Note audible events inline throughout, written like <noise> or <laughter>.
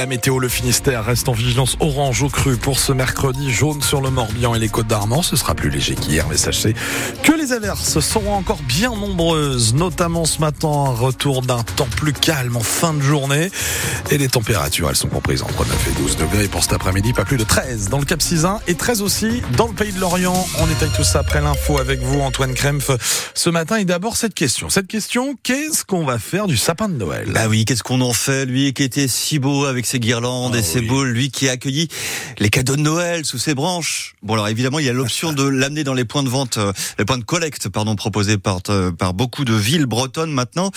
La météo, le Finistère reste en vigilance orange au cru pour ce mercredi, jaune sur le Morbihan et les Côtes d'Armor. Ce sera plus léger qu'hier, mais sachez que les averses seront encore bien nombreuses, notamment ce matin, retour d'un temps plus calme en fin de journée. Et les températures, elles sont comprises entre 9 et 12 degrés. Pour cet après-midi, pas plus de 13 dans le Cap Cisin et 13 aussi dans le Pays de Lorient. On détaille tout ça après l'info avec vous, Antoine Krempf, ce matin. Et d'abord, cette question. Cette question, qu'est-ce qu'on va faire du sapin de Noël? Bah oui, qu'est-ce qu'on en fait, lui qui était si beau avec ses guirlandes et Ah ses oui. boules, lui qui a accueilli les cadeaux de Noël sous ses branches. Bon alors évidemment, il y a l'option de l'amener dans les points de vente, euh, les points de collecte, pardon, proposés par euh, par beaucoup de villes bretonnes maintenant.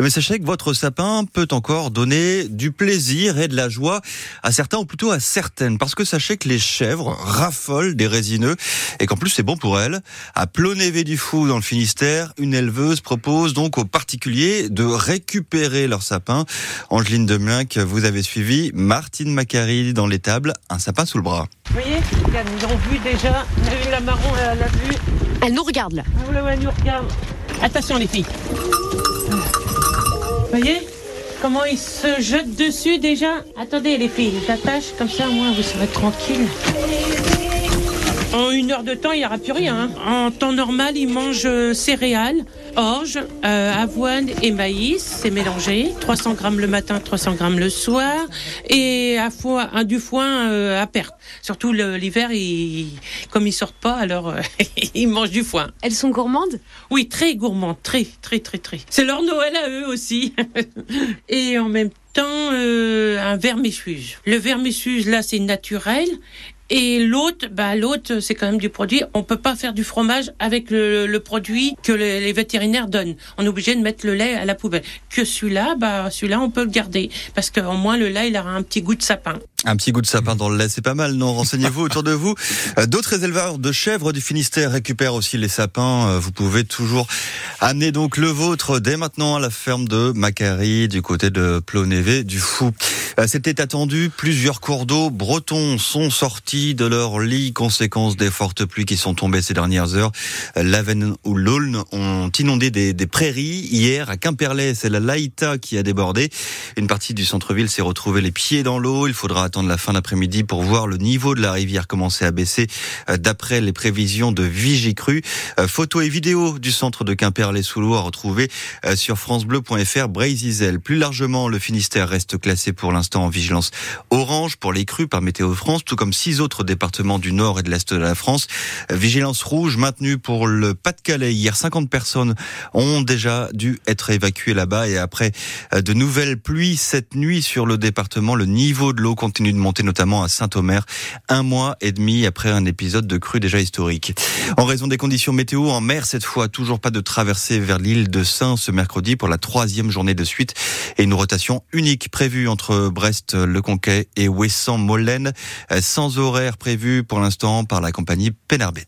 Mais sachez que votre sapin peut encore donner du plaisir et de la joie à certains ou plutôt à certaines, parce que sachez que les chèvres raffolent des résineux et qu'en plus c'est bon pour elles. À Plonévé du Fou dans le Finistère, une éleveuse propose donc aux particuliers de récupérer leur sapin. Angeline Demelin, que vous avez suivi, Martine Macari dans l'étable, un sapin sous le bras. Vous voyez, regarde, ils l'ont vu déjà. On a eu la marron, elle l'a vu. Elle nous regarde là. Ah, voilà, ouais, elle nous regarde. Attention les filles. Vous voyez comment ils se jettent dessus déjà? Attendez les filles, j'attache comme ça, moi vous serez tranquille. En une heure de temps, il n'y aura plus rien. hein. En temps normal, ils mangent euh, céréales, orge, euh, avoine et maïs. C'est mélangé. 300 grammes le matin, 300 grammes le soir. Et à foin, un du foin euh, à perte. Surtout l'hiver, ils- comme ils sortent pas, alors euh, <laughs> ils mangent du foin. Elles sont gourmandes? Oui, très gourmand, très, très, très, très. C'est leur Noël à eux aussi. <laughs> Et en même temps, euh, un vermifuge. Le vermifuge, là, c'est naturel. Et l'autre, bah, l'autre, c'est quand même du produit. On peut pas faire du fromage avec le, produit que le- les vétérinaires donnent. On est obligé de mettre le lait à la poubelle. Que celui-là, bah, celui-là, on peut le garder. Parce qu'au moins, le lait, il aura un petit goût de sapin. Un petit goût de sapin dans le lait, c'est pas mal, non? Renseignez-vous autour de vous. Euh, D'autres éleveurs de chèvres du Finistère récupèrent aussi les sapins. Euh, Vous pouvez toujours amener donc le vôtre dès maintenant à la ferme de Macari du côté de Plonévé du Fou. Euh, C'était attendu. Plusieurs cours d'eau bretons sont sortis de leur lit, conséquence des fortes pluies qui sont tombées ces dernières heures. L'Aven ou l'Aulne ont inondé des, prairies. Hier, à Quimperlé, c'est la Laïta qui a débordé. Une partie du centre-ville s'est retrouvée les pieds dans l'eau. Il faudra attendre la fin d'après-midi pour voir le niveau de la rivière commencer à baisser euh, d'après les prévisions de Vigicru. Euh, Photos et vidéos du centre de Quimperlé-sous l'eau à retrouver euh, sur francebleu.fr Brésil. Plus largement, le Finistère reste classé pour l'instant en vigilance orange pour les crues par Météo France, tout comme six autres départements du nord et de l'est de la France. Vigilance rouge maintenue pour le Pas-de-Calais. Hier, 50 personnes ont déjà dû être évacuées là-bas et après euh, de nouvelles pluies cette nuit sur le département, le niveau de l'eau continue de monter notamment à Saint-Omer, un mois et demi après un épisode de crue déjà historique. En raison des conditions météo en mer cette fois, toujours pas de traversée vers l'île de Saint ce mercredi pour la troisième journée de suite et une rotation unique prévue entre Brest, Le Conquet et Ouessant-Molène, euh, sans horaire prévu pour l'instant par la compagnie Penarbet.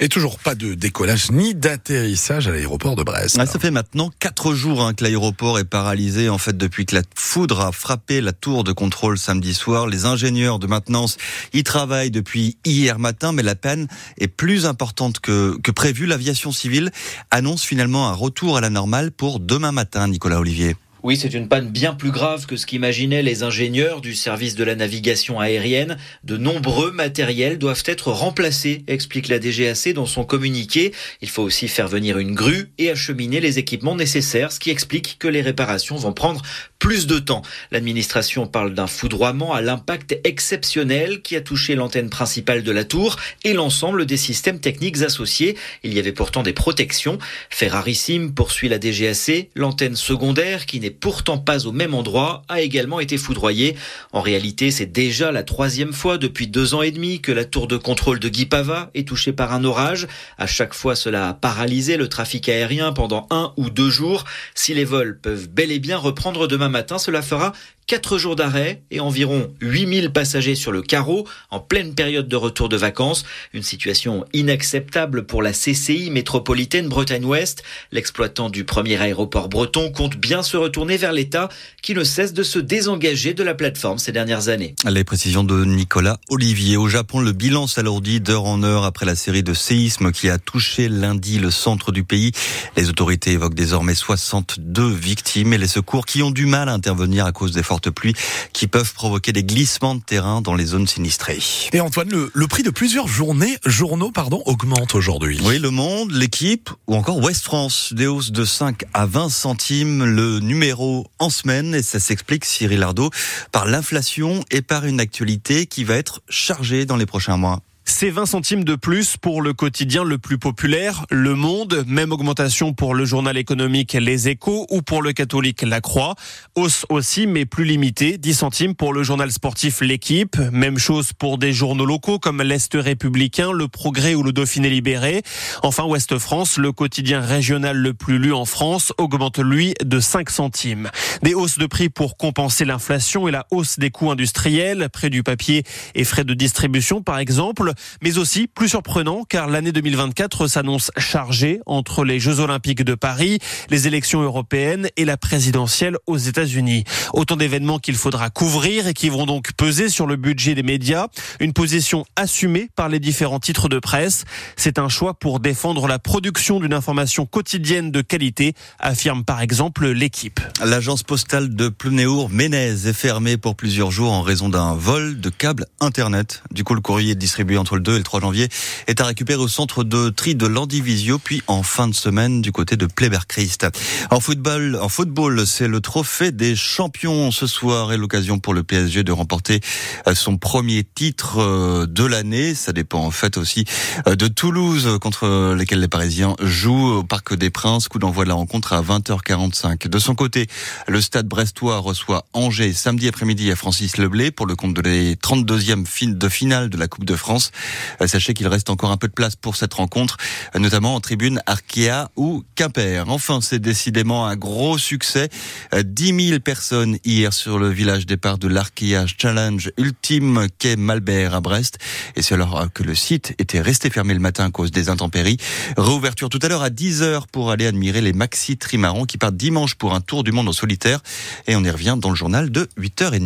Et toujours pas de décollage ni d'atterrissage à l'aéroport de Brest. Ah, ça fait maintenant quatre jours hein, que l'aéroport est paralysé. En fait, depuis que la foudre a frappé la tour de contrôle samedi soir, les ingénieurs de maintenance y travaillent depuis hier matin, mais la peine est plus importante que, que prévu. L'aviation civile annonce finalement un retour à la normale pour demain matin, Nicolas Olivier. Oui, c'est une panne bien plus grave que ce qu'imaginaient les ingénieurs du service de la navigation aérienne. De nombreux matériels doivent être remplacés, explique la DGAC dans son communiqué. Il faut aussi faire venir une grue et acheminer les équipements nécessaires, ce qui explique que les réparations vont prendre plus de temps. L'administration parle d'un foudroiement à l'impact exceptionnel qui a touché l'antenne principale de la tour et l'ensemble des systèmes techniques associés. Il y avait pourtant des protections. Fait rarissime, poursuit la DGAC, l'antenne secondaire, qui n'est pourtant pas au même endroit, a également été foudroyée. En réalité, c'est déjà la troisième fois depuis deux ans et demi que la tour de contrôle de Guipava est touchée par un orage. À chaque fois, cela a paralysé le trafic aérien pendant un ou deux jours. Si les vols peuvent bel et bien reprendre demain matin, cela fera 4 jours d'arrêt et environ 8000 passagers sur le carreau en pleine période de retour de vacances. Une situation inacceptable pour la CCI métropolitaine Bretagne-Ouest. L'exploitant du premier aéroport breton compte bien se retourner vers l'État qui ne cesse de se désengager de la plateforme ces dernières années. Les précisions de Nicolas Olivier. Au Japon, le bilan s'alourdit d'heure en heure après la série de séismes qui a touché lundi le centre du pays. Les autorités évoquent désormais 62 victimes et les secours qui ont du mal à intervenir à cause des fortes pluies qui peuvent provoquer des glissements de terrain dans les zones sinistrées. Et Antoine, le, le prix de plusieurs journées, journaux pardon, augmente aujourd'hui. Oui, Le Monde, l'équipe ou encore Ouest France, des hausses de 5 à 20 centimes le numéro en semaine et ça s'explique Cyril Ardo par l'inflation et par une actualité qui va être chargée dans les prochains mois. C'est 20 centimes de plus pour le quotidien le plus populaire, Le Monde. Même augmentation pour le journal économique Les Échos ou pour le catholique La Croix. Hausse aussi, mais plus limitée. 10 centimes pour le journal sportif L'équipe. Même chose pour des journaux locaux comme l'Est républicain, Le Progrès ou le Dauphiné libéré. Enfin, Ouest France, le quotidien régional le plus lu en France, augmente lui de 5 centimes. Des hausses de prix pour compenser l'inflation et la hausse des coûts industriels, près du papier et frais de distribution par exemple mais aussi plus surprenant car l'année 2024 s'annonce chargée entre les Jeux Olympiques de Paris, les élections européennes et la présidentielle aux États-Unis. Autant d'événements qu'il faudra couvrir et qui vont donc peser sur le budget des médias, une position assumée par les différents titres de presse. C'est un choix pour défendre la production d'une information quotidienne de qualité, affirme par exemple l'équipe. L'agence postale de Plounéour, Ménez, est fermée pour plusieurs jours en raison d'un vol de câbles Internet. Du coup, le courrier est distribué entre le 2 et le 3 janvier est à récupérer au centre de tri de Landivisio, puis en fin de semaine du côté de Pléberchrist. En football, en football, c'est le trophée des champions ce soir et l'occasion pour le PSG de remporter euh, son premier titre euh, de l'année. Ça dépend en fait aussi euh, de Toulouse contre lesquels les Parisiens jouent au Parc des Princes. Coup d'envoi de la rencontre à 20h45. De son côté, le stade brestois reçoit Angers samedi après-midi à Francis Leblé pour le compte de les 32e de finale de la Coupe de France. Euh, sachez qu'il reste encore un peu de place pour cette rencontre, euh, notamment en tribune Arkea ou Quimper. Enfin, c'est décidément un gros succès. 10 euh, 000 personnes hier sur le village départ de l'Arkea Challenge Ultime quai Malbert à Brest. Et c'est alors que le site était resté fermé le matin à cause des intempéries. Réouverture tout à l'heure à 10h pour aller admirer les maxi trimarans qui partent dimanche pour un tour du monde en solitaire. Et on y revient dans le journal de 8h30.